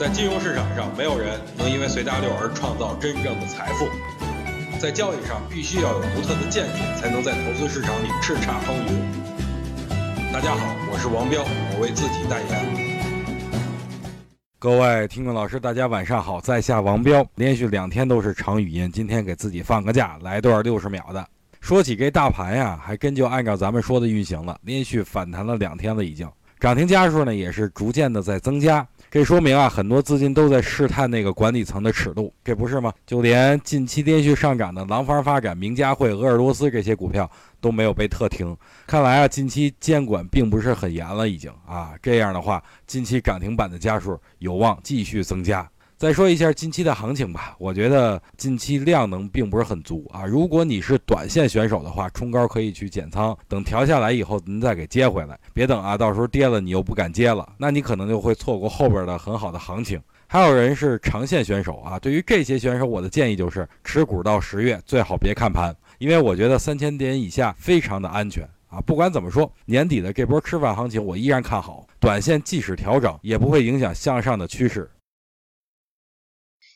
在金融市场上，没有人能因为随大流而创造真正的财富。在交易上，必须要有独特的见解，才能在投资市场里叱咤风云。大家好，我是王彪，我为自己代言。各位听众老师，大家晚上好，在下王彪，连续两天都是长语音，今天给自己放个假，来段六十秒的。说起这大盘呀，还真就按照咱们说的运行了，连续反弹了两天了，已经涨停家数呢也是逐渐的在增加。这说明啊，很多资金都在试探那个管理层的尺度，这不是吗？就连近期连续上涨的廊坊发展、名家汇、鄂尔多斯这些股票都没有被特停。看来啊，近期监管并不是很严了，已经啊，这样的话，近期涨停板的家数有望继续增加。再说一下近期的行情吧，我觉得近期量能并不是很足啊。如果你是短线选手的话，冲高可以去减仓，等调下来以后您再给接回来，别等啊，到时候跌了你又不敢接了，那你可能就会错过后边的很好的行情。还有人是长线选手啊，对于这些选手，我的建议就是持股到十月，最好别看盘，因为我觉得三千点以下非常的安全啊。不管怎么说，年底的这波吃饭行情我依然看好，短线即使调整也不会影响向上的趋势。